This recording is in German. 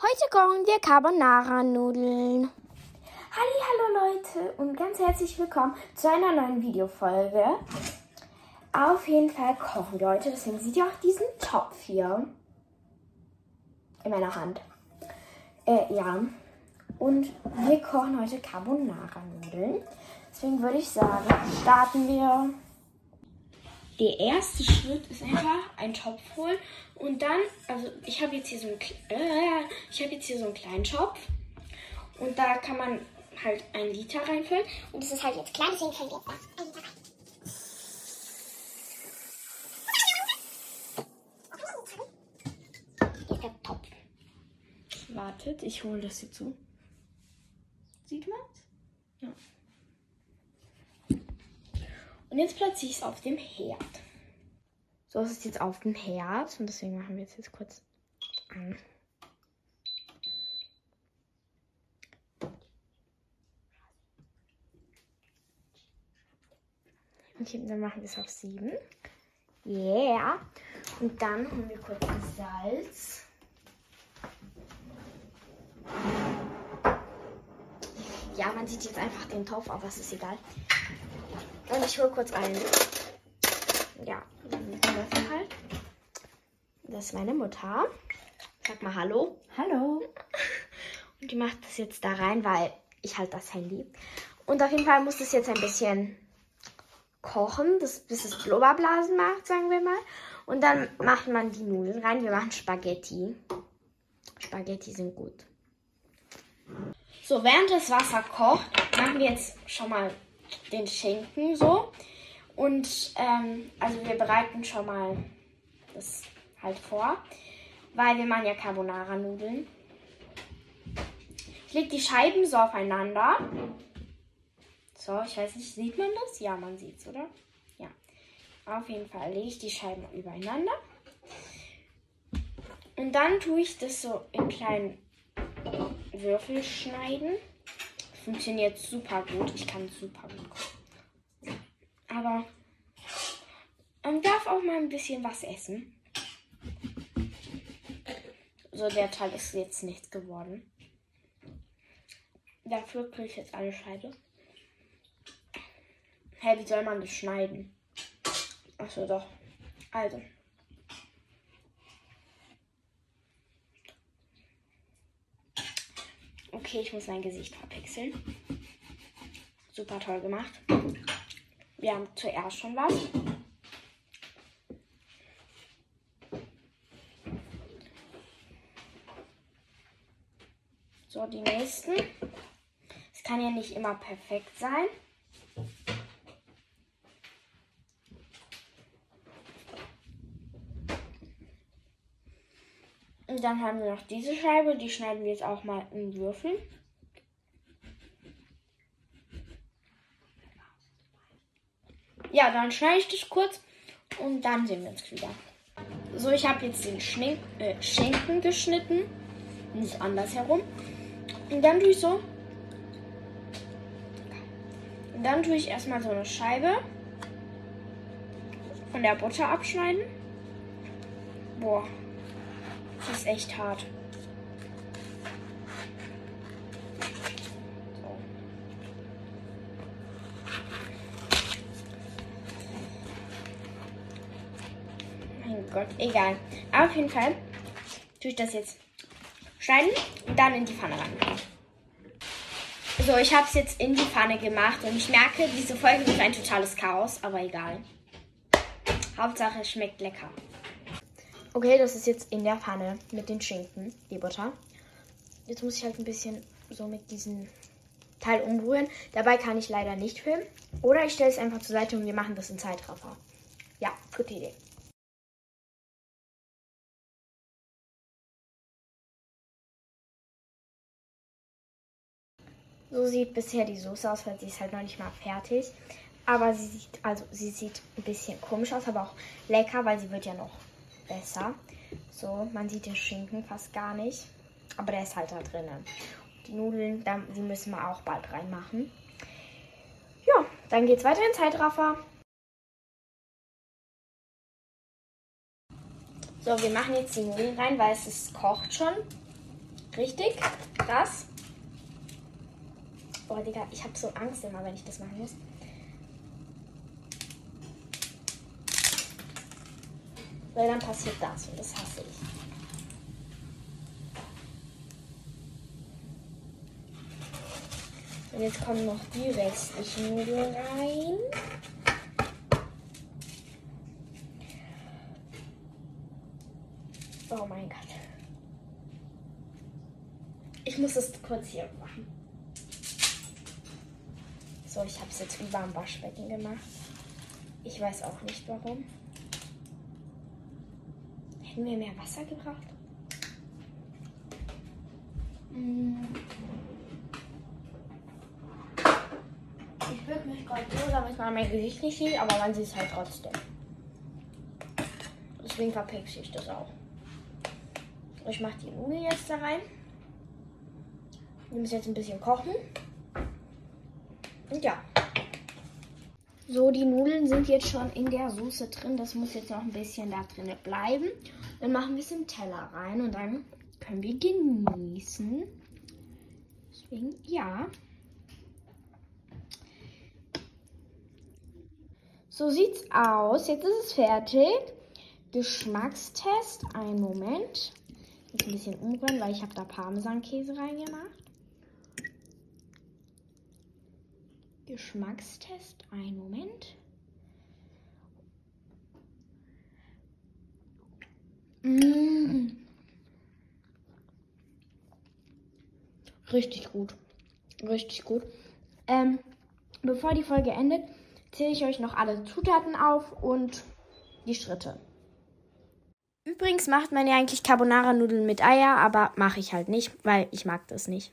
Heute kochen wir Carbonara-Nudeln. Hallo Leute und ganz herzlich willkommen zu einer neuen Videofolge. Auf jeden Fall kochen wir heute, deswegen seht ihr auch diesen Topf hier in meiner Hand. Äh, ja. Und wir kochen heute Carbonara-Nudeln. Deswegen würde ich sagen, starten wir. Der erste Schritt ist einfach einen Topf holen und dann, also ich habe jetzt hier so einen, äh, ich habe jetzt hier so einen kleinen Topf und da kann man halt ein Liter reinfüllen. Und das ist halt jetzt klein, deswegen füllen wir jetzt da ein Liter rein. Hier. Wartet, ich hole das jetzt so. Sieht man's? Ja. Und jetzt platziere ich es auf dem Herd. So ist es jetzt auf dem Herd und deswegen machen wir es jetzt kurz an. Okay, dann machen wir es auf 7. Yeah. Und dann holen wir kurz Salz. Ja, man sieht jetzt einfach den Topf, aber es ist egal. Und ich hole kurz einen. Ja, Löffel halt. Das ist meine Mutter. Sag mal Hallo. Hallo. Und die macht das jetzt da rein, weil ich halt das Handy. Und auf jeden Fall muss das jetzt ein bisschen kochen, bis, bis es Blubberblasen macht, sagen wir mal. Und dann macht man die Nudeln rein. Wir machen Spaghetti. Spaghetti sind gut. So, während das Wasser kocht, machen wir jetzt schon mal den Schinken so. Und ähm, also wir bereiten schon mal das halt vor, weil wir machen ja Carbonara-Nudeln. Ich lege die Scheiben so aufeinander. So, ich weiß nicht, sieht man das? Ja, man sieht es, oder? Ja. Auf jeden Fall lege ich die Scheiben übereinander. Und dann tue ich das so in kleinen Würfel schneiden. Funktioniert super gut. Ich kann super gut kochen. Aber man darf auch mal ein bisschen was essen. So, der Teil ist jetzt nichts geworden. Dafür kriege ich jetzt eine Scheibe. Hä, hey, wie soll man das schneiden? Achso, doch. Also. Okay, ich muss mein Gesicht verpixeln. Super toll gemacht. Wir haben zuerst schon was. So, die nächsten. Es kann ja nicht immer perfekt sein. Dann haben wir noch diese Scheibe, die schneiden wir jetzt auch mal in Würfel. Ja, dann schneide ich das kurz und dann sehen wir uns wieder. So, ich habe jetzt den Schnink, äh, Schinken geschnitten, nicht andersherum. Und dann tue ich so. Und dann tue ich erstmal so eine Scheibe von der Butter abschneiden. Boah, echt hart. Mein Gott, egal. Auf jeden Fall tue ich das jetzt schneiden und dann in die Pfanne rein. So, ich habe es jetzt in die Pfanne gemacht und ich merke, diese Folge wird ein totales Chaos, aber egal. Hauptsache, es schmeckt lecker. Okay, das ist jetzt in der Pfanne mit den Schinken, die Butter. Jetzt muss ich halt ein bisschen so mit diesem Teil umrühren. Dabei kann ich leider nicht filmen. Oder ich stelle es einfach zur Seite und wir machen das in Zeitraffer. Ja, gute Idee. So sieht bisher die Soße aus, weil sie ist halt noch nicht mal fertig. Aber sie sieht, also sie sieht ein bisschen komisch aus, aber auch lecker, weil sie wird ja noch besser. So, man sieht den Schinken fast gar nicht. Aber der ist halt da drinnen. Die Nudeln, die müssen wir auch bald reinmachen. Ja, dann geht's weiter in Zeitraffer. So, wir machen jetzt die Nudeln rein, weil es ist, kocht schon. Richtig krass. Boah, Digga, ich habe so Angst immer, wenn ich das machen muss. Weil dann passiert das und das hasse ich. Und jetzt kommen noch die restlichen Nudeln rein. Oh mein Gott. Ich muss es kurz hier machen. So, ich habe es jetzt über am Waschbecken gemacht. Ich weiß auch nicht warum. Hätten wir mehr Wasser gebraucht? Mm. Ich bück mich gerade so, damit man mein Gesicht nicht sieht, aber man sieht es halt trotzdem. Deswegen verpixe ich das auch. Ich mache die Nudeln jetzt da rein. Die müssen jetzt ein bisschen kochen. Und ja. So, die Nudeln sind jetzt schon in der Soße drin. Das muss jetzt noch ein bisschen da drin bleiben. Dann machen wir es im Teller rein und dann können wir genießen. Deswegen, ja. So sieht's aus. Jetzt ist es fertig. Geschmackstest. Einen Moment. Jetzt ein bisschen umrühren, weil ich habe da Parmesankäse reingemacht. Geschmackstest. Einen Moment. Mmh. Richtig gut. Richtig gut. Ähm, bevor die Folge endet, zähle ich euch noch alle Zutaten auf und die Schritte. Übrigens macht man ja eigentlich Carbonara-Nudeln mit Eier, aber mache ich halt nicht, weil ich mag das nicht.